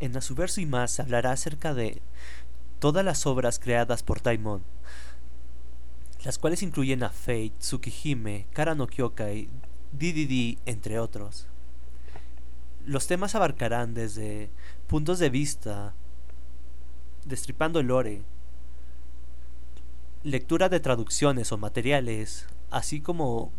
En Asuverso y más se hablará acerca de todas las obras creadas por Daimon, las cuales incluyen a Fate, Tsukihime, Kara no Kyokai, DDD, entre otros. Los temas abarcarán desde puntos de vista, destripando el lore, lectura de traducciones o materiales, así como